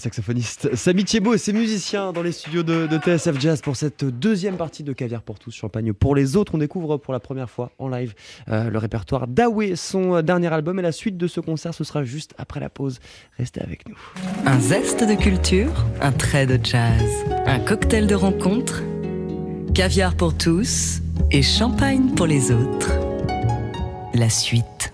saxophoniste Samy Thiebaud et ses musiciens dans les studios de, TSF Jazz pour cette deuxième partie de Caviar pour tous, Champagne pour les autres. On découvre pour la première fois en live euh, le répertoire d'Awe, son dernier album. Et la suite de ce concert, ce sera juste après la pause. Restez avec nous. Un zeste de culture, un trait de jazz, un cocktail de rencontre, caviar pour tous et champagne pour les autres. La suite.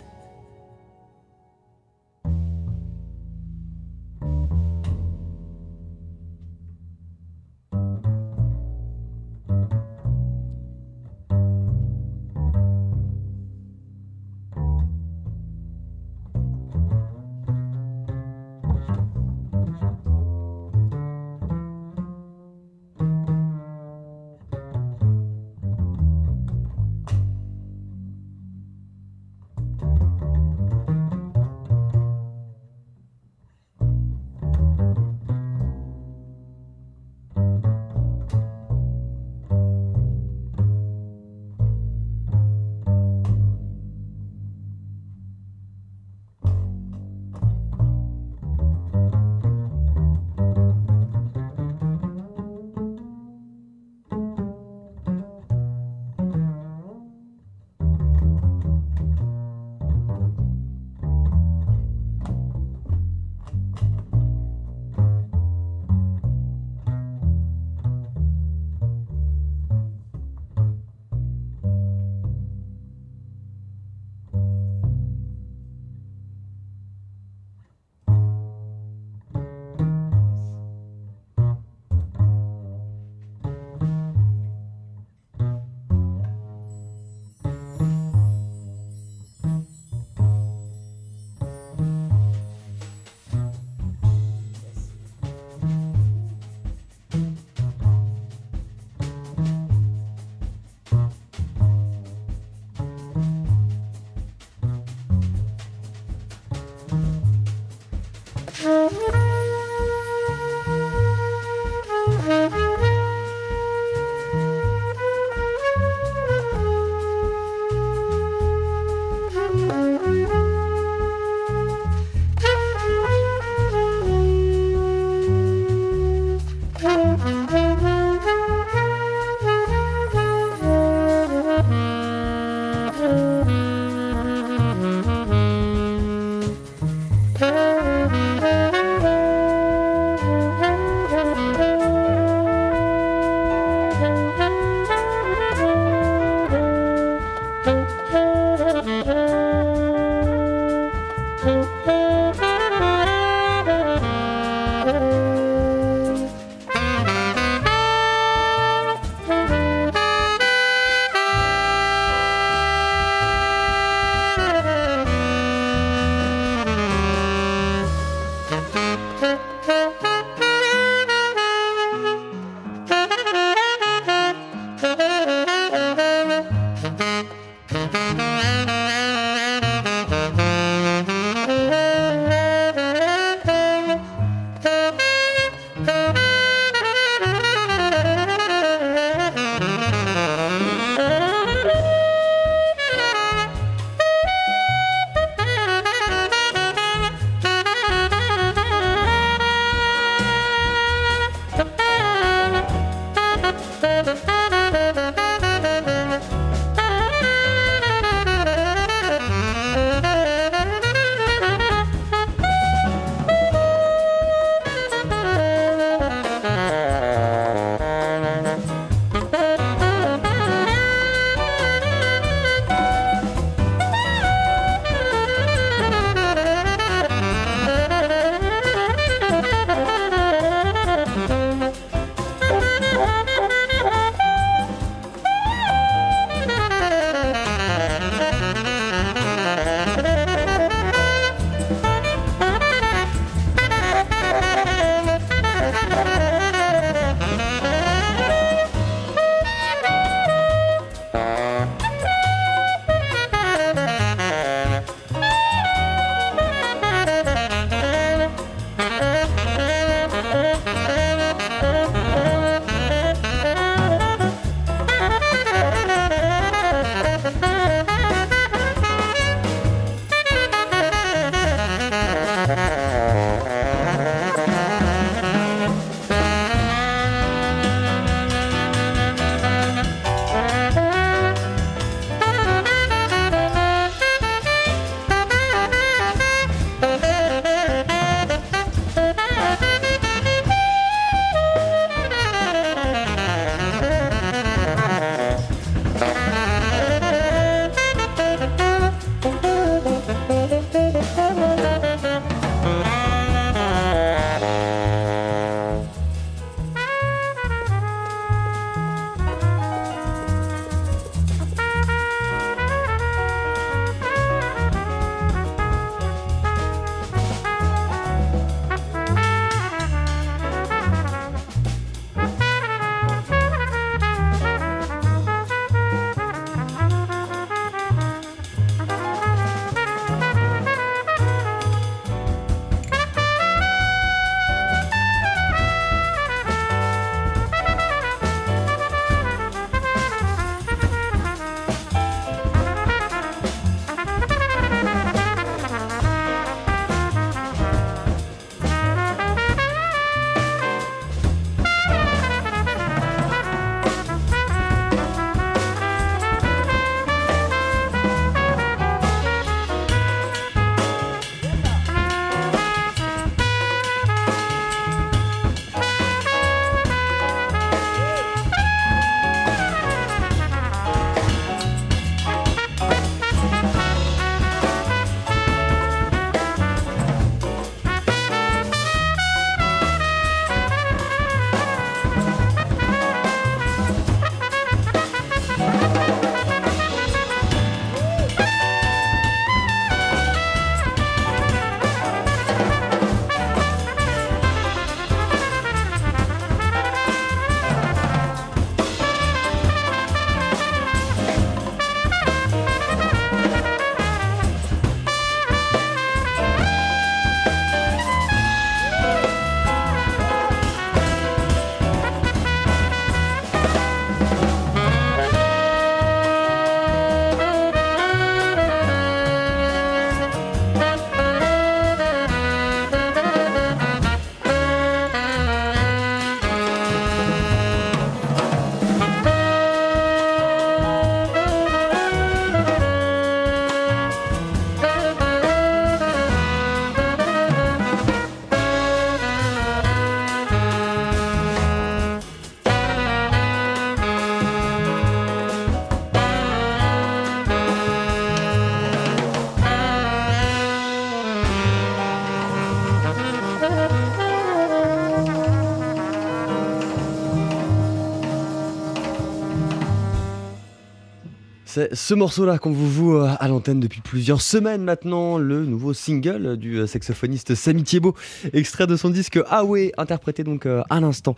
C'est ce morceau-là qu'on vous joue euh, à l'antenne depuis plusieurs semaines maintenant, le nouveau single du euh, saxophoniste Samy Thiebaud, extrait de son disque Ah interprété donc euh, à l'instant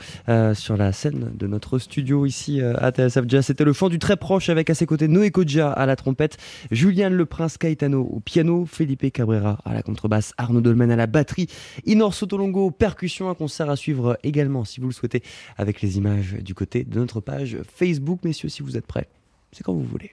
sur la scène de notre studio ici à TSF. C'était le chant du très proche avec à ses côtés Noé Kodja à la trompette, Julian Le Prince Caetano au piano, Felipe Cabrera à la contrebasse, Arnaud Dolmen à la batterie, Inor Sotolongo percussion, un concert à suivre également si vous le souhaitez avec les images du côté de notre page Facebook. Messieurs, si vous êtes prêts. C'est quand vous voulez.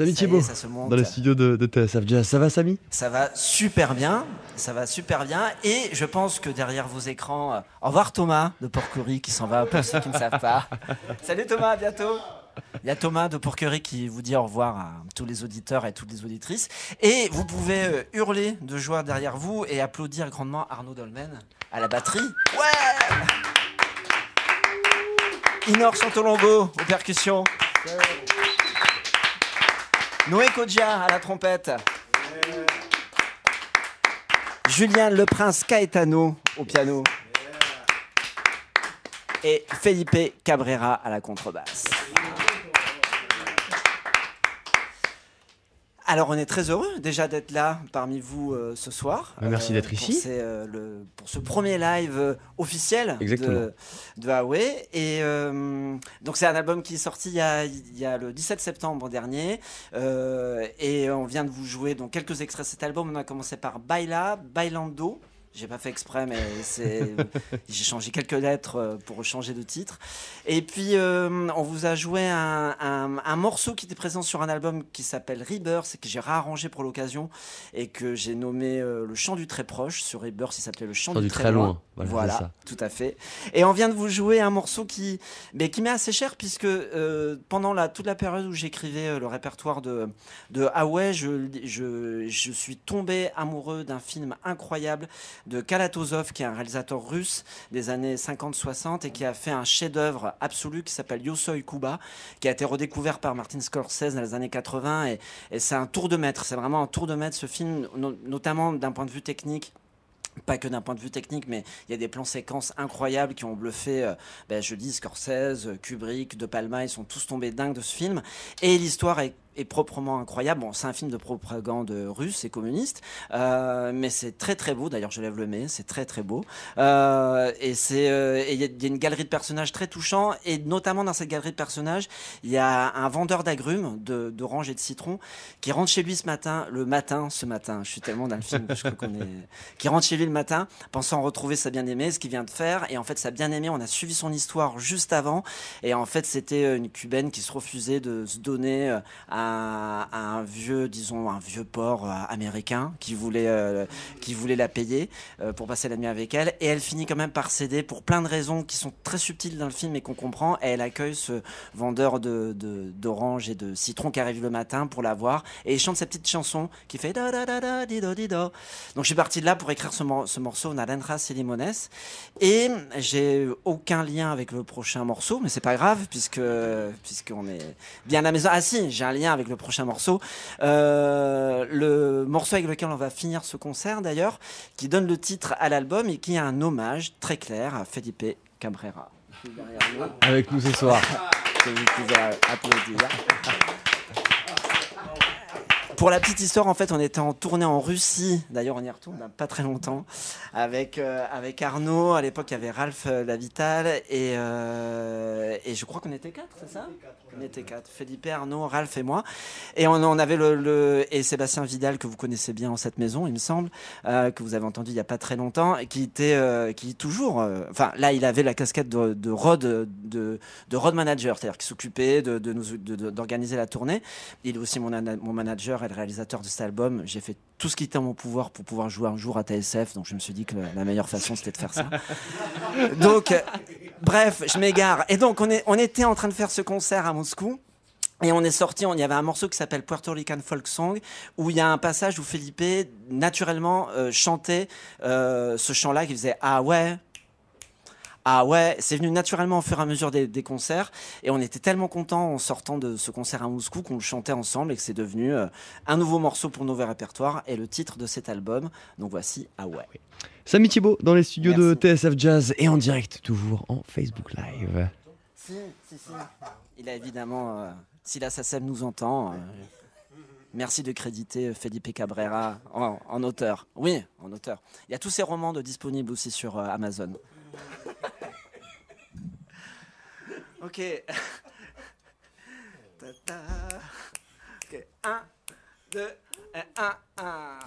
Samy Thiebaud, dans le studio de, de, TSF Jazz. Ça va, Samy? Ça va super bien. Ça va super bien. Et je pense que derrière vos écrans, euh, au revoir Thomas de Porquerie qui s'en va pour ceux qui ne savent pas. Salut Thomas, à bientôt. Il y a Thomas de Porquerie qui vous dit au revoir à tous les auditeurs et toutes les auditrices. Et vous pouvez euh, hurler de joie derrière vous et applaudir grandement Arnaud Dolmen à la batterie. Ouais Inor Santolongo aux percussions. Noé Kodja à la trompette. Julien Le Prince Caetano au piano. Et Felipe Cabrera à la contrebasse. Alors on est très heureux déjà d'être là parmi vous euh, ce soir. Bah, merci d'être euh, ici. Euh, pour ce premier live officiel de, de Huawei. Et donc c'est un album qui est sorti il y, a, le 17 septembre dernier. et on vient de vous jouer donc quelques extraits de cet album. On a commencé par Baila, Bailando. J'ai pas fait exprès, mais c'est... j'ai changé quelques lettres euh, pour changer de titre. Et puis, euh, on vous a joué un, un, morceau qui était présent sur un album qui s'appelle Rebirth, que j'ai réarrangé pour l'occasion et que j'ai nommé euh, Le chant du très proche. Sur Rebirth, il s'appelait Le chant du, très, loin. Voilà, tout à fait. Et on vient de vous jouer un morceau qui, mais qui m'est assez cher puisque pendant la, toute la période où j'écrivais le répertoire de, de Huawei, je, je, je suis tombé amoureux d'un film incroyable de Kalatozov, qui est un réalisateur russe des années 50-60 et qui a fait un chef-d'œuvre absolu qui s'appelle Yosoy Kuba, qui a été redécouvert par Martin Scorsese dans les années 80. Et, et c'est un tour de maître, c'est vraiment un tour de maître ce film, notamment d'un point de vue technique pas que d'un point de vue technique, mais il y a des plans séquences incroyables qui ont bluffé, euh, ben, je dis Scorsese, Kubrick, De Palma, ils sont tous tombés dingues de ce film. Et l'histoire est est proprement incroyable. Bon, c'est un film de propagande russe et communiste, euh, mais c'est très très beau. D'ailleurs, je lève le nez, c'est très très beau. Euh, et c'est euh, il y, a une galerie de personnages très touchants, et notamment dans cette galerie de personnages, il y a un vendeur d'agrumes, d'oranges et de citron, qui rentre chez lui ce matin, le matin, ce matin. Je suis tellement dans le film je crois qu'on est, qui rentre chez lui le matin, pensant retrouver sa bien-aimée, ce qu'il vient de faire, et en fait sa bien-aimée, on a suivi son histoire juste avant, et en fait c'était une cubaine qui se refusait de se donner à un, vieux, disons, un vieux port euh, américain qui voulait, euh, qui voulait la payer euh, pour passer la nuit avec elle. Et elle finit quand même par céder pour plein de raisons qui sont très subtiles dans le film et qu'on comprend. Et elle accueille ce vendeur de, d'oranges et de citron qui arrive le matin pour la voir. Et il chante sa petite chanson qui fait. Donc je suis parti de là pour écrire ce, ce morceau, Narendra et Limones. Et j'ai aucun lien avec le prochain morceau, mais c'est pas grave puisque puisqu'on est bien à la maison. Ah si, j'ai un lien avec le prochain morceau. Euh, le morceau avec lequel on va finir ce concert d'ailleurs, qui donne le titre à l'album et qui est un hommage très clair à Felipe Cabrera. Avec nous ce soir. pour la petite histoire, en fait, on était en tournée en Russie. D'ailleurs, on y retourne pas très longtemps avec euh, avec Arnaud. À l'époque, il y avait Ralph euh, Lavital et euh, et je crois qu'on était quatre, c'est ça? On était quatre. Philippe, Arnaud, Ralph et moi. Et on, avait le, et Sébastien Vidal que vous connaissez bien en cette maison, il me semble, que vous avez entendu il y a pas très longtemps, et qui était qui toujours. Enfin, là, il avait la casquette de, de road de, de road manager, c'est-à-dire qui s'occupait de d'organiser la tournée. Il est aussi mon, mon manager réalisateur de cet album, j'ai fait tout ce qui était en mon pouvoir pour pouvoir jouer un jour à TSF. Donc je me suis dit que la meilleure façon c'était de faire ça. donc, euh, bref, je m'égare. Et donc on, est, on était en train de faire ce concert à Moscou. Et on est sorti, il y avait un morceau qui s'appelle Puerto Rican Folk Song, où il y a un passage où Felipe, naturellement, euh, chantait euh, ce chant-là qui faisait Ah ouais, ah ouais, c'est venu naturellement au fur et à mesure des, concerts. Et on était tellement contents en sortant de ce concert à Moscou qu'on le chantait ensemble et que c'est devenu euh, un nouveau morceau pour nos répertoires et le titre de cet album. Donc voici Ah ouais. Samy Thibault dans les studios de TSF Jazz et en direct toujours en Facebook Live. Si, si, si. Il a évidemment, euh, si la SACEM nous entend, euh, merci de créditer Felipe Cabrera en, en, auteur. Oui, en auteur. Il y a tous ses romans de disponibles aussi sur Amazon. ok. Ok. Un, deux, un, un.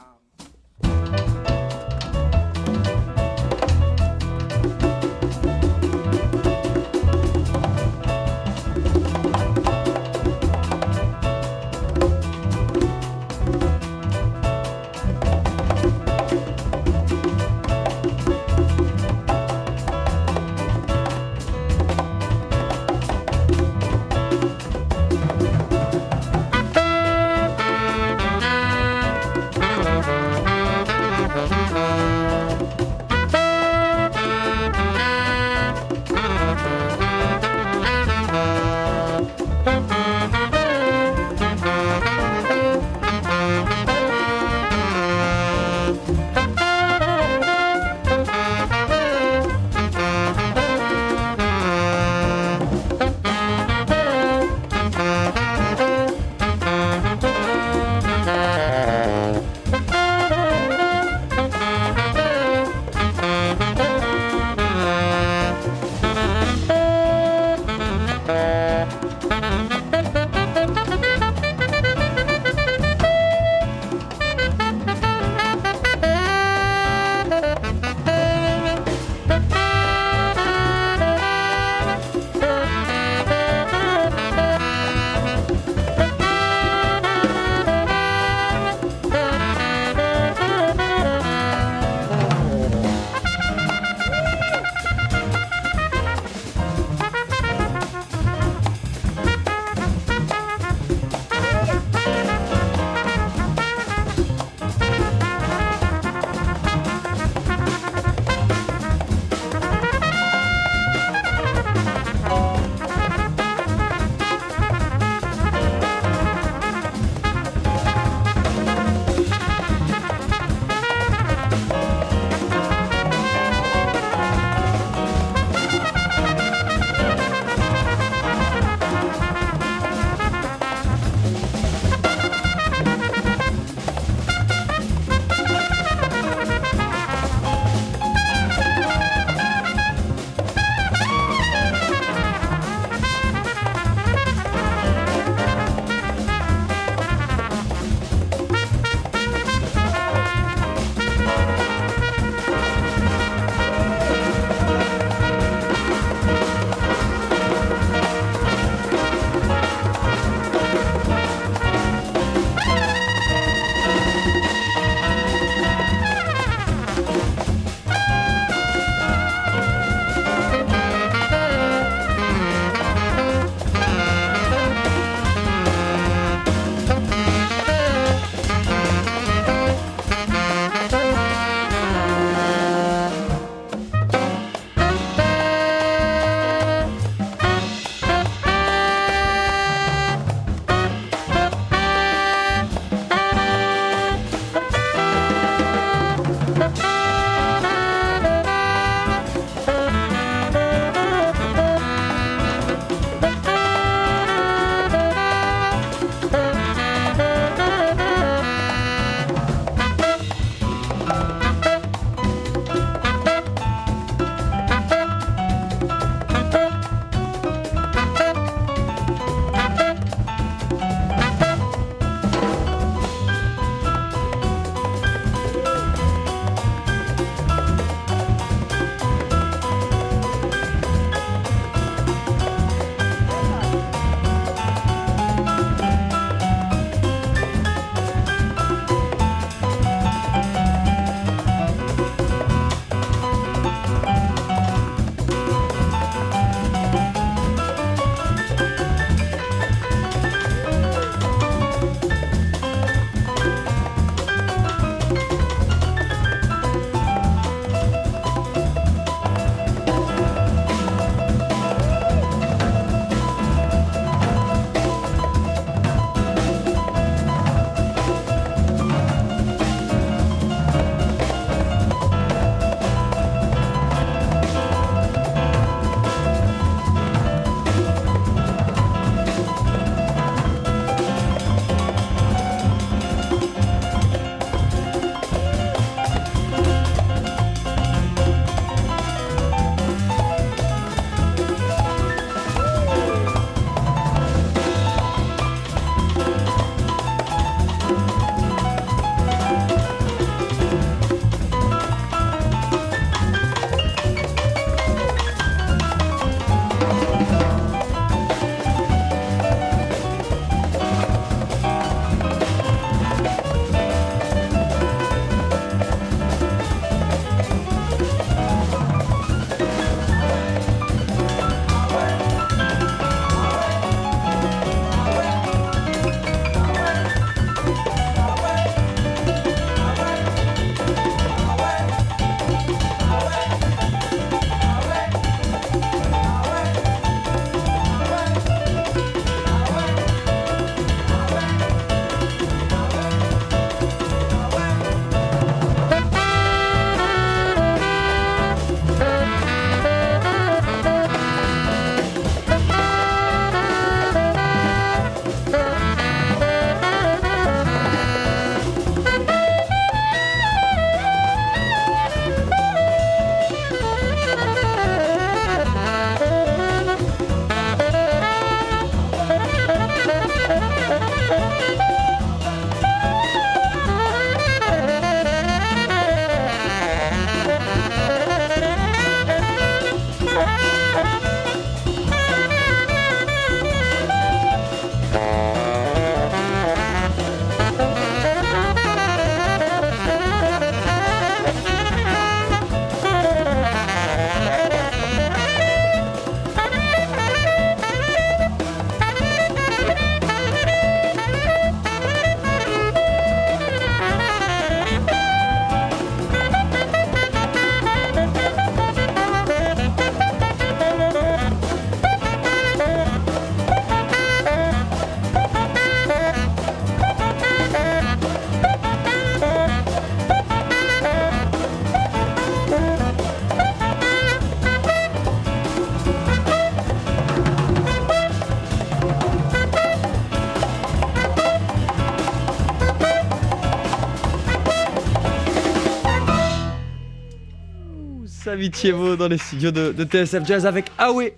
Thiebaud dans les studios de, de TSF Jazz avec Awe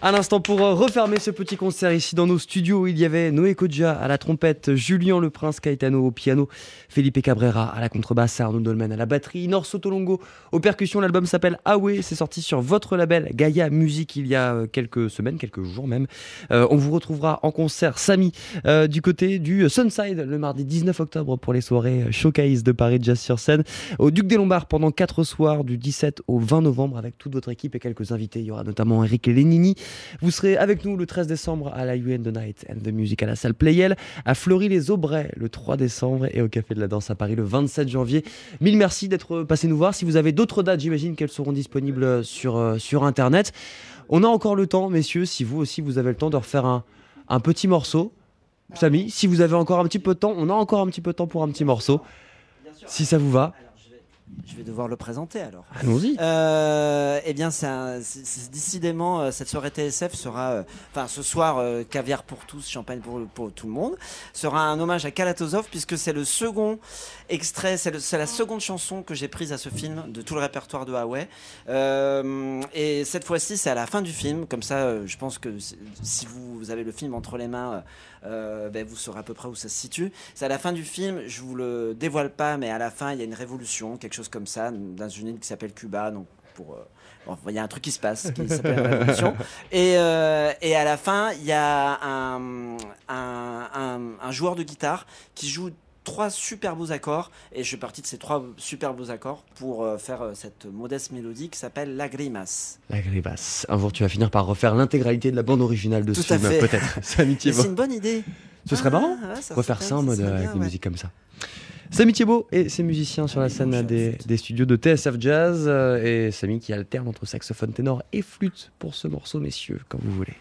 à l'instant, pour euh, refermer ce petit concert ici dans nos studios, il y avait Noé Kodja à la trompette, Julien Le Prince Caetano au piano, Felipe Cabrera à la contrebasse, Arnaud Dolmen à la batterie, Nor Sotolongo aux percussions. L'album s'appelle Awe, c'est sorti sur votre label Gaia Music il y a euh, quelques semaines, quelques jours même. Euh, on vous retrouvera en concert, Samy, du côté du Sunside le mardi 19 octobre pour les soirées Showcase de Paris Jazz sur scène, au Duc des Lombards pendant 4 soirs du 17 au 20 novembre avec toute votre équipe et quelques invités. Il y aura notamment Eric Lénini, vous serez avec nous le 13 décembre à la UN The Night and the Music à la salle Playel, à Fleury-les-Aubrais le 3 décembre et au Café de la Danse à Paris le 27 janvier. Mille merci d'être passé nous voir. Si vous avez d'autres dates, j'imagine qu'elles seront disponibles sur, euh, sur Internet. On a encore le temps, messieurs, si vous aussi vous avez le temps de refaire un, un petit morceau. Samy, si vous avez encore un petit peu de temps, on a encore un petit peu de temps pour un petit morceau. Si ça vous va. Je vais devoir le présenter alors. Allons-y. Euh, eh bien, c'est décidément euh, cette soirée TSF sera, euh, enfin ce soir, caviar pour tous, champagne pour, pour, tout le monde, sera un hommage à Kalatozov puisque c'est le second extrait, c'est la seconde chanson que j'ai prise à ce film de tout le répertoire de Huawei. et cette fois-ci, c'est à la fin du film, comme ça, je pense que si vous avez le film entre les mains euh, ben, vous saurez à peu près où ça se situe. C'est à la fin du film, je vous le dévoile pas, mais à la fin, il y a une révolution, quelque chose comme ça, dans une île qui s'appelle Cuba. Donc, pour. Euh, il y a un truc qui se passe qui s'appelle révolution. Et, euh, et, à la fin, il y a un, un, un, joueur de guitare qui joue trois super beaux accords et je suis parti de ces trois super beaux accords pour euh, faire euh, cette modeste mélodie qui s'appelle La Grimace. La Grimace. Un jour tu vas finir par refaire l'intégralité de la bande originale de ce film, peut-être. C'est une bonne idée. Ce serait marrant ah, refaire ça en mode euh, avec une musique comme ça. Samy Thiebaud et ses musiciens sur la scène des, des, studios de TSF Jazz et Samy qui alterne entre saxophone ténor et flûte pour ce morceau, messieurs, quand vous voulez.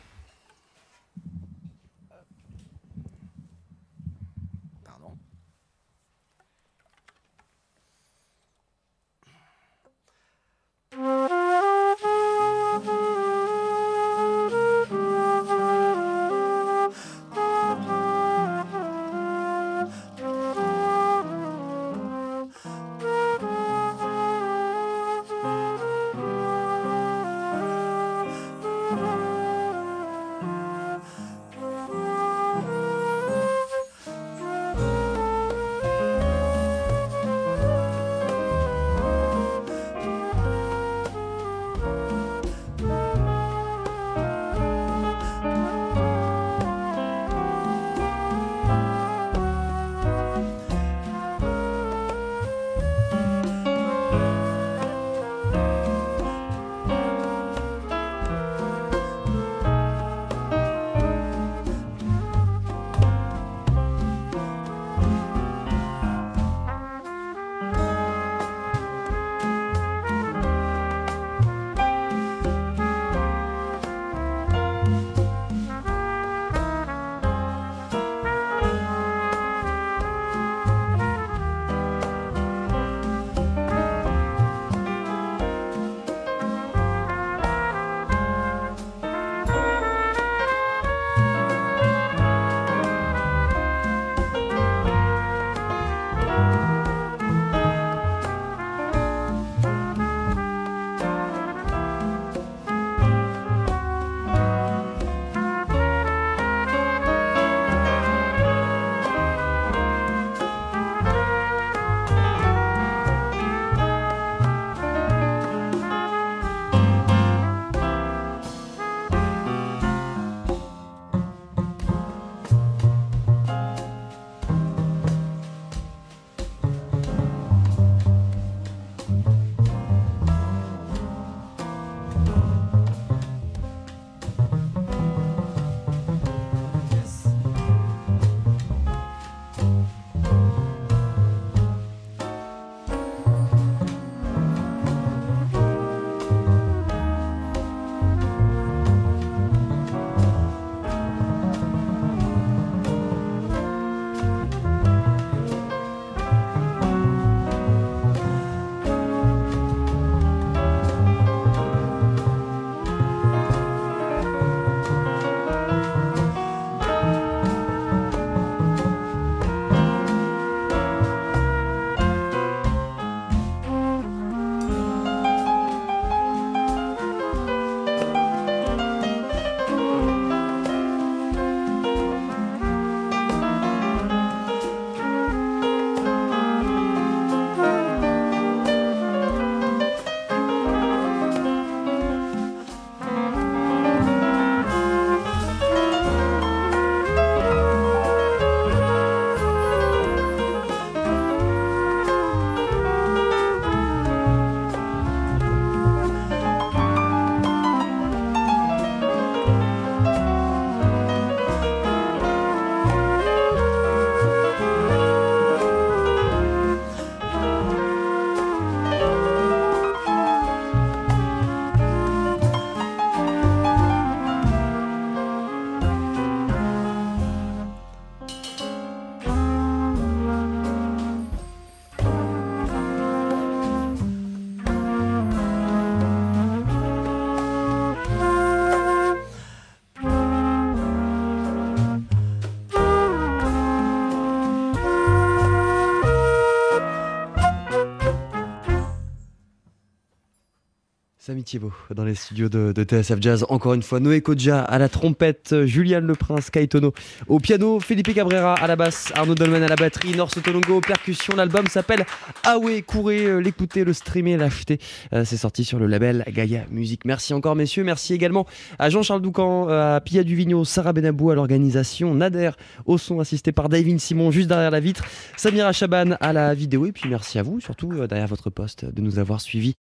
Samy Thiebaud dans les studios de, TSF Jazz. Encore une fois, Noé Kodja à la trompette, Julian Le Prince, Kaitono au piano, Felipe Cabrera à la basse, Arnaud Dolmen à la batterie, Norse Tolongo aux percussions. L'album s'appelle Awe. Courez euh, l'écouter, le streamer, l'acheter. Euh, c'est sorti sur le label Gaia Music. Merci encore, messieurs. Merci également à Jean-Charles Doucan, euh, à Pia Duvigneau, Sarah Benabou à l'organisation, Nader au son assisté par David Simon juste derrière la vitre, Samira Chaban à la vidéo. Et puis merci à vous, surtout derrière votre poste, de nous avoir suivis